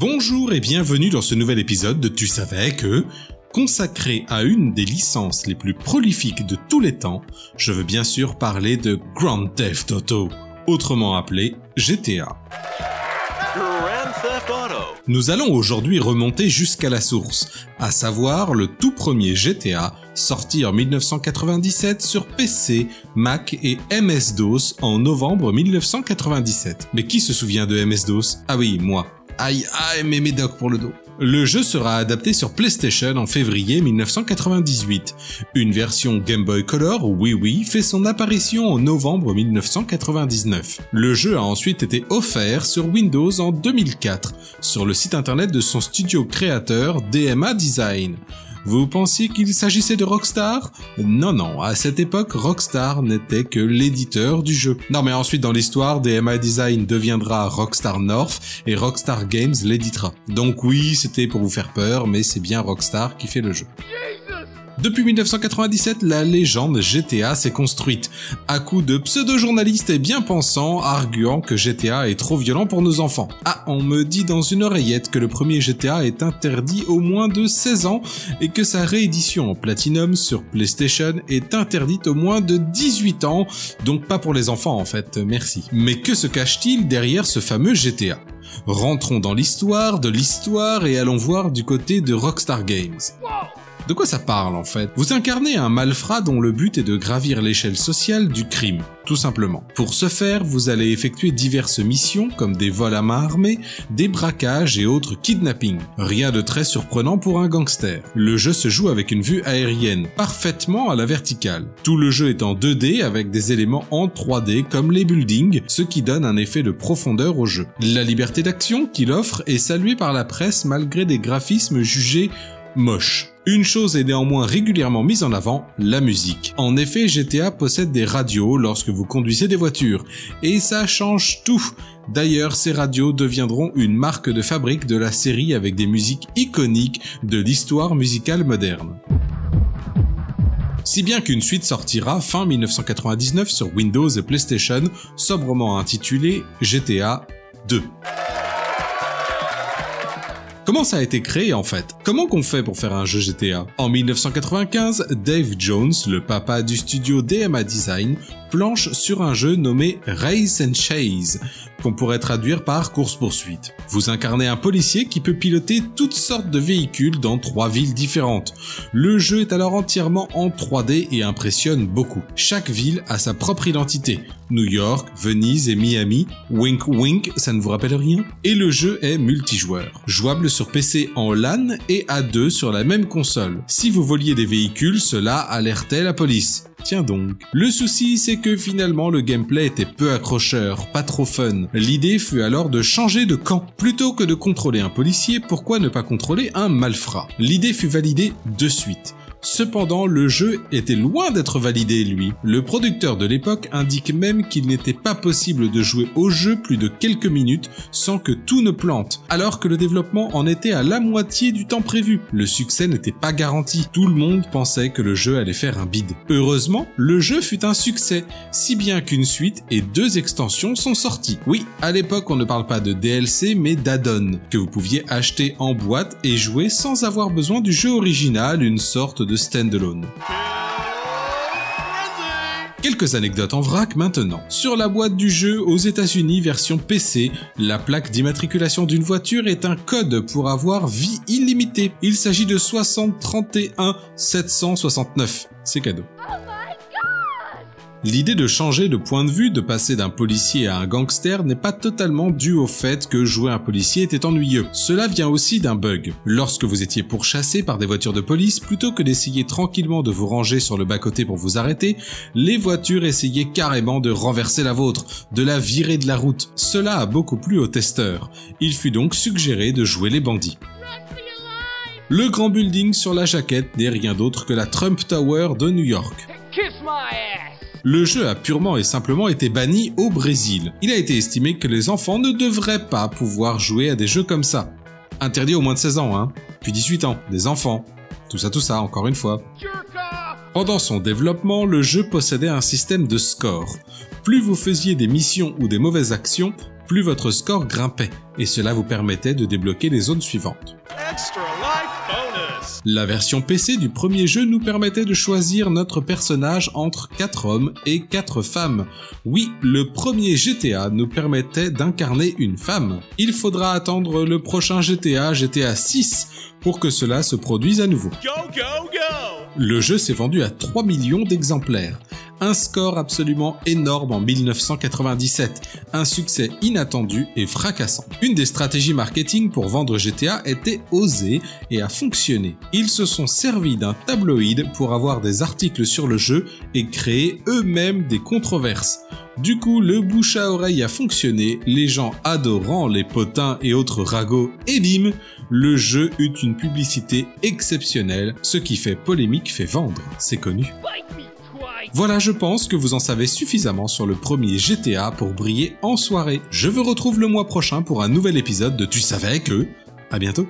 Bonjour et bienvenue dans ce nouvel épisode de Tu savais que... Consacré à une des licences les plus prolifiques de tous les temps, je veux bien sûr parler de Grand Theft Auto, autrement appelé GTA. Grand Theft Auto, Nous allons aujourd'hui remonter jusqu'à la source, à savoir le tout premier GTA, sorti en 1997 sur PC, Mac et MS-DOS en novembre 1997. Mais qui se souvient de MS-DOS Ah oui, moi. Pour le dos. Le jeu sera adapté sur PlayStation en février 1998. Une version Game Boy Color, oui oui, fait son apparition en novembre 1999. Le jeu a ensuite été offert sur Windows en 2004, sur le site internet de son studio créateur DMA Design. Vous pensiez qu'il s'agissait de Rockstar? Non, non, à cette époque, Rockstar n'était que l'éditeur du jeu. Non, mais ensuite, dans l'histoire, DMA Design deviendra Rockstar North et Rockstar Games l'éditera. Donc oui, c'était pour vous faire peur, mais c'est bien Rockstar qui fait le jeu. Depuis 1997, la légende GTA s'est construite, à coups de pseudo-journalistes et bien pensants arguant que GTA est trop violent pour nos enfants. Ah, on me dit dans une oreillette que le premier GTA est interdit au moins de 16 ans et que sa réédition en Platinum sur PlayStation est interdite au moins de 18 ans, donc pas pour les enfants en fait, merci. Mais que se cache-t-il derrière ce fameux GTA Rentrons dans l'histoire de l'histoire et allons voir du côté de Rockstar Games. De quoi ça parle en fait? Vous incarnez un malfrat dont le but est de gravir l'échelle sociale du crime, tout simplement. Pour ce faire, vous allez effectuer diverses missions comme des vols à main armée, des braquages et autres kidnappings. Rien de très surprenant pour un gangster. Le jeu se joue avec une vue aérienne, parfaitement à la verticale. Tout le jeu est en 2D avec des éléments en 3D comme les buildings, ce qui donne un effet de profondeur au jeu. La liberté d'action qu'il offre est saluée par la presse malgré des graphismes jugés moches. Une chose est néanmoins régulièrement mise en avant, la musique. En effet, GTA possède des radios lorsque vous conduisez des voitures, et ça change tout. D'ailleurs, ces radios deviendront une marque de fabrique de la série avec des musiques iconiques de l'histoire musicale moderne. Si bien qu'une suite sortira fin 1999 sur Windows et PlayStation, sobrement intitulée GTA 2. Comment ça a été créé en fait? Comment qu'on fait pour faire un jeu GTA En 1995, Dave Jones, le papa du studio DMA Design, planche sur un jeu nommé Race and Chase, qu'on pourrait traduire par course-poursuite. Vous incarnez un policier qui peut piloter toutes sortes de véhicules dans trois villes différentes. Le jeu est alors entièrement en 3D et impressionne beaucoup. Chaque ville a sa propre identité. New York, Venise et Miami. Wink wink, ça ne vous rappelle rien? Et le jeu est multijoueur. Jouable sur PC en LAN et à deux sur la même console. Si vous voliez des véhicules, cela alertait la police. Le souci, c'est que finalement le gameplay était peu accrocheur, pas trop fun. L'idée fut alors de changer de camp. Plutôt que de contrôler un policier, pourquoi ne pas contrôler un malfrat? L'idée fut validée de suite. Cependant, le jeu était loin d'être validé, lui. Le producteur de l'époque indique même qu'il n'était pas possible de jouer au jeu plus de quelques minutes sans que tout ne plante, alors que le développement en était à la moitié du temps prévu. Le succès n'était pas garanti. Tout le monde pensait que le jeu allait faire un bide. Heureusement, le jeu fut un succès, si bien qu'une suite et deux extensions sont sorties. Oui, à l'époque, on ne parle pas de DLC, mais d'add-on, que vous pouviez acheter en boîte et jouer sans avoir besoin du jeu original, une sorte de standalone. Quelques anecdotes en vrac maintenant. Sur la boîte du jeu aux États-Unis version PC, la plaque d'immatriculation d'une voiture est un code pour avoir vie illimitée. Il s'agit de 6031 769. C'est cadeau. L'idée de changer de point de vue, de passer d'un policier à un gangster n'est pas totalement due au fait que jouer un policier était ennuyeux. Cela vient aussi d'un bug. Lorsque vous étiez pourchassé par des voitures de police, plutôt que d'essayer tranquillement de vous ranger sur le bas-côté pour vous arrêter, les voitures essayaient carrément de renverser la vôtre, de la virer de la route. Cela a beaucoup plu aux testeurs. Il fut donc suggéré de jouer les bandits. Le grand building sur la jaquette n'est rien d'autre que la Trump Tower de New York. Le jeu a purement et simplement été banni au Brésil. Il a été estimé que les enfants ne devraient pas pouvoir jouer à des jeux comme ça. Interdit au moins de 16 ans, hein. Puis 18 ans, des enfants. Tout ça, tout ça, encore une fois. Pendant son développement, le jeu possédait un système de score. Plus vous faisiez des missions ou des mauvaises actions, plus votre score grimpait, et cela vous permettait de débloquer les zones suivantes. La version PC du premier jeu nous permettait de choisir notre personnage entre 4 hommes et 4 femmes. Oui, le premier GTA nous permettait d'incarner une femme. Il faudra attendre le prochain GTA, GTA 6, pour que cela se produise à nouveau. Go, go, go. Le jeu s'est vendu à 3 millions d'exemplaires. Un score absolument énorme en 1997, un succès inattendu et fracassant. Une des stratégies marketing pour vendre GTA était osée et a fonctionné. Ils se sont servis d'un tabloïd pour avoir des articles sur le jeu et créer eux-mêmes des controverses. Du coup, le bouche à oreille a fonctionné, les gens adorant les potins et autres ragots, et le jeu eut une publicité exceptionnelle, ce qui fait polémique fait vendre, c'est connu. Voilà, je pense que vous en savez suffisamment sur le premier GTA pour briller en soirée. Je vous retrouve le mois prochain pour un nouvel épisode de Tu savais que... À bientôt